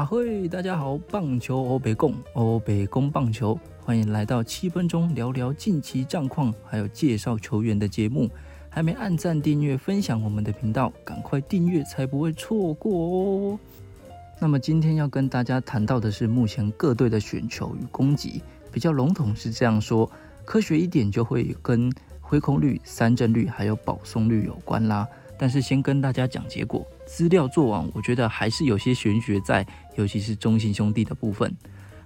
啊嘿，大家好，棒球欧北共欧北共棒球，欢迎来到七分钟聊聊近期战况，还有介绍球员的节目。还没按赞、订阅、分享我们的频道，赶快订阅才不会错过哦。那么今天要跟大家谈到的是目前各队的选球与攻击，比较笼统是这样说，科学一点就会跟挥空率、三振率还有保送率有关啦。但是先跟大家讲结果，资料做完，我觉得还是有些玄学在，尤其是中信兄弟的部分。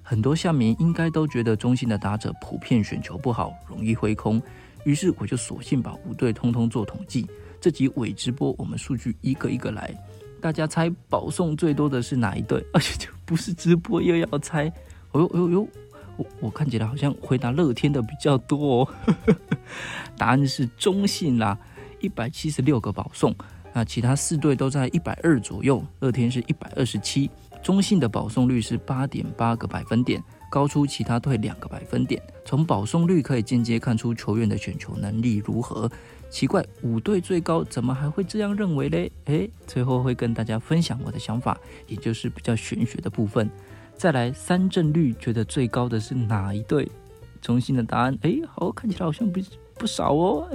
很多下面应该都觉得中信的打者普遍选球不好，容易挥空。于是我就索性把五队通通做统计。这集伪直播，我们数据一个一个来，大家猜保送最多的是哪一队？而且就不是直播又要猜。哦呦呦呦，我我看起来好像回答乐天的比较多哦。答案是中信啦，一百七十六个保送。那其他四队都在一百二左右，乐天是一百二十七。中信的保送率是八点八个百分点。高出其他队两个百分点，从保送率可以间接看出球员的选球能力如何。奇怪，五队最高，怎么还会这样认为嘞？诶，最后会跟大家分享我的想法，也就是比较玄学的部分。再来，三振率觉得最高的是哪一队？中心的答案，诶，好，看起来好像不不少哦。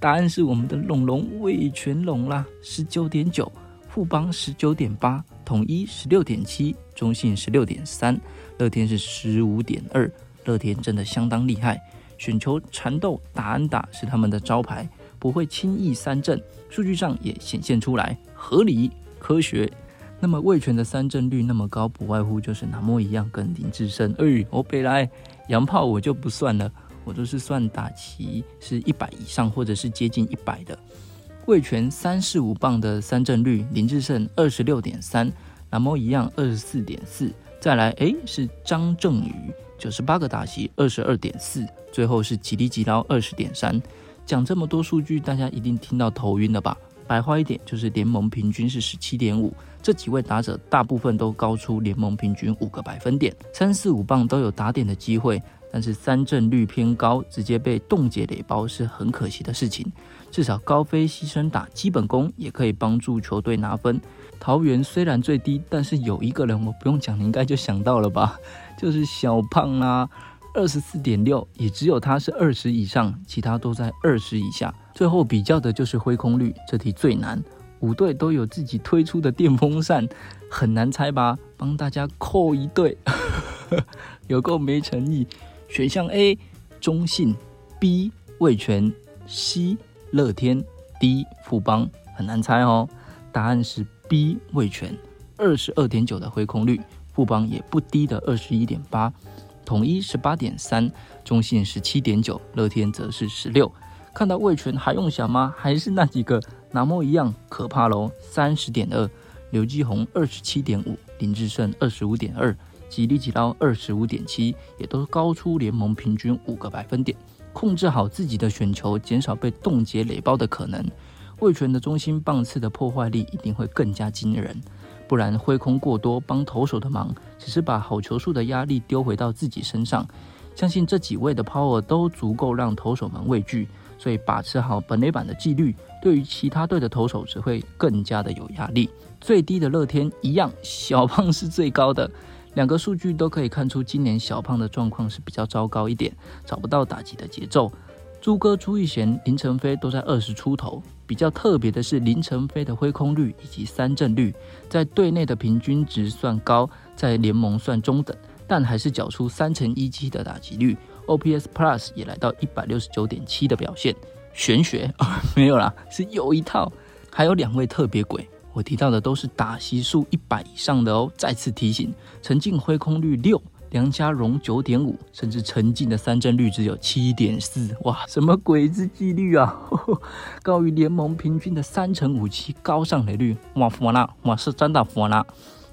答案是我们的龙龙魏全龙啦，十九点九，富邦十九点八，统一十六点七，中信十六点三。乐天是十五点二，乐天真的相当厉害，选球缠斗打安打是他们的招牌，不会轻易三振，数据上也显现出来，合理科学。那么魏权的三振率那么高，不外乎就是南莫一样跟林志胜。哎，我北来洋炮我就不算了，我都是算打旗是一百以上或者是接近一百的。魏权三十五磅的三振率，林志胜二十六点三，南莫一样二十四点四。再来，哎，是张正宇九十八个打席，二十二点四，最后是吉利吉捞二十点三。讲这么多数据，大家一定听到头晕了吧？白话一点，就是联盟平均是十七点五，这几位打者大部分都高出联盟平均五个百分点，三四五棒都有打点的机会，但是三振率偏高，直接被冻结垒包是很可惜的事情。至少高飞牺牲打基本功，也可以帮助球队拿分。桃园虽然最低，但是有一个人我不用讲，你应该就想到了吧？就是小胖啦，二十四点六，也只有他是二十以上，其他都在二十以下。最后比较的就是挥空率，这题最难。五队都有自己推出的电风扇，很难猜吧？帮大家扣一对，有够没诚意。选项 A 中信，B 味全，C 乐天，D 富邦，很难猜哦。答案是。B 味全二十二点九的挥空率，富邦也不低的二十一点八，统一十八点三，中信十七点九，乐天则是十六。看到魏全还用想吗？还是那几个拿莫一样可怕喽？三十点二，刘继宏二十七点五，林志胜二十五点二，吉利吉捞二十五点七，也都高出联盟平均五个百分点。控制好自己的选球，减少被冻结垒包的可能。魏全的中心棒次的破坏力一定会更加惊人，不然挥空过多帮投手的忙，只是把好球数的压力丢回到自己身上。相信这几位的 power 都足够让投手们畏惧，所以把持好本垒板的纪律，对于其他队的投手只会更加的有压力。最低的乐天一样，小胖是最高的，两个数据都可以看出今年小胖的状况是比较糟糕一点，找不到打击的节奏。朱哥、朱玉贤、林晨飞都在二十出头。比较特别的是，林晨飞的挥空率以及三振率，在队内的平均值算高，在联盟算中等，但还是缴出三成一七的打击率，OPS Plus 也来到一百六十九点七的表现。玄学啊，没有啦，是有一套。还有两位特别鬼，我提到的都是打席数一百以上的哦。再次提醒，陈进挥空率六。梁家荣九点五，甚至陈进的三振率只有七点四，哇，什么鬼之纪律啊！高于联盟平均的三成五七高上垒率，哇，福纳，哇，是真的福纳，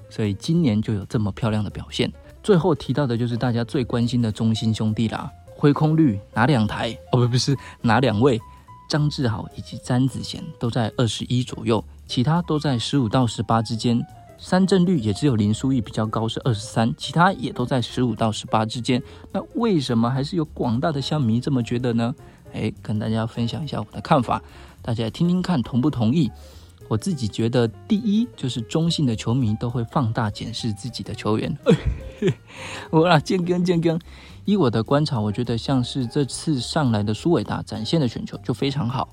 所以今年就有这么漂亮的表现。最后提到的就是大家最关心的中心兄弟啦，挥空率哪两台？哦，不，不是哪两位？张志豪以及詹子贤都在二十一左右，其他都在十五到十八之间。三振率也只有林书义比较高，是二十三，其他也都在十五到十八之间。那为什么还是有广大的乡迷这么觉得呢？诶，跟大家分享一下我的看法，大家听听看同不同意？我自己觉得，第一就是中性的球迷都会放大检视自己的球员。我啦，健根健根，以我的观察，我觉得像是这次上来的苏伟达展现的选球就非常好，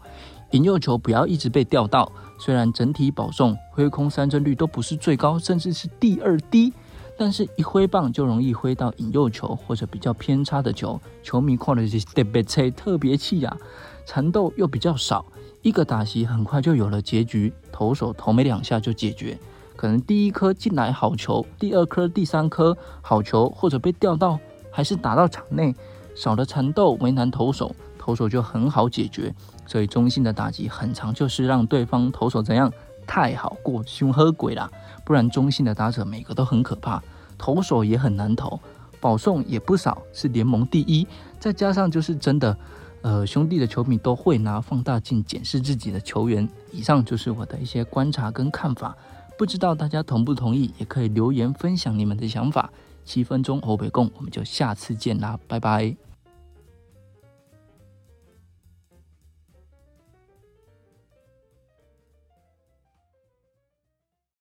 引诱球不要一直被吊到。虽然整体保送、挥空三振率都不是最高，甚至是第二低，但是一挥棒就容易挥到引诱球或者比较偏差的球，球迷看了就特别气，特别气呀！缠斗又比较少。一个打席很快就有了结局，投手投没两下就解决。可能第一颗进来好球，第二颗、第三颗好球，或者被吊到，还是打到场内，少了缠斗为难投手，投手就很好解决。所以中性的打击很长，就是让对方投手怎样太好过凶喝鬼啦。不然中性的打者每个都很可怕，投手也很难投，保送也不少，是联盟第一。再加上就是真的。呃，兄弟的球迷都会拿放大镜检视自己的球员。以上就是我的一些观察跟看法，不知道大家同不同意，也可以留言分享你们的想法。七分钟欧北贡，我们就下次见啦，拜拜。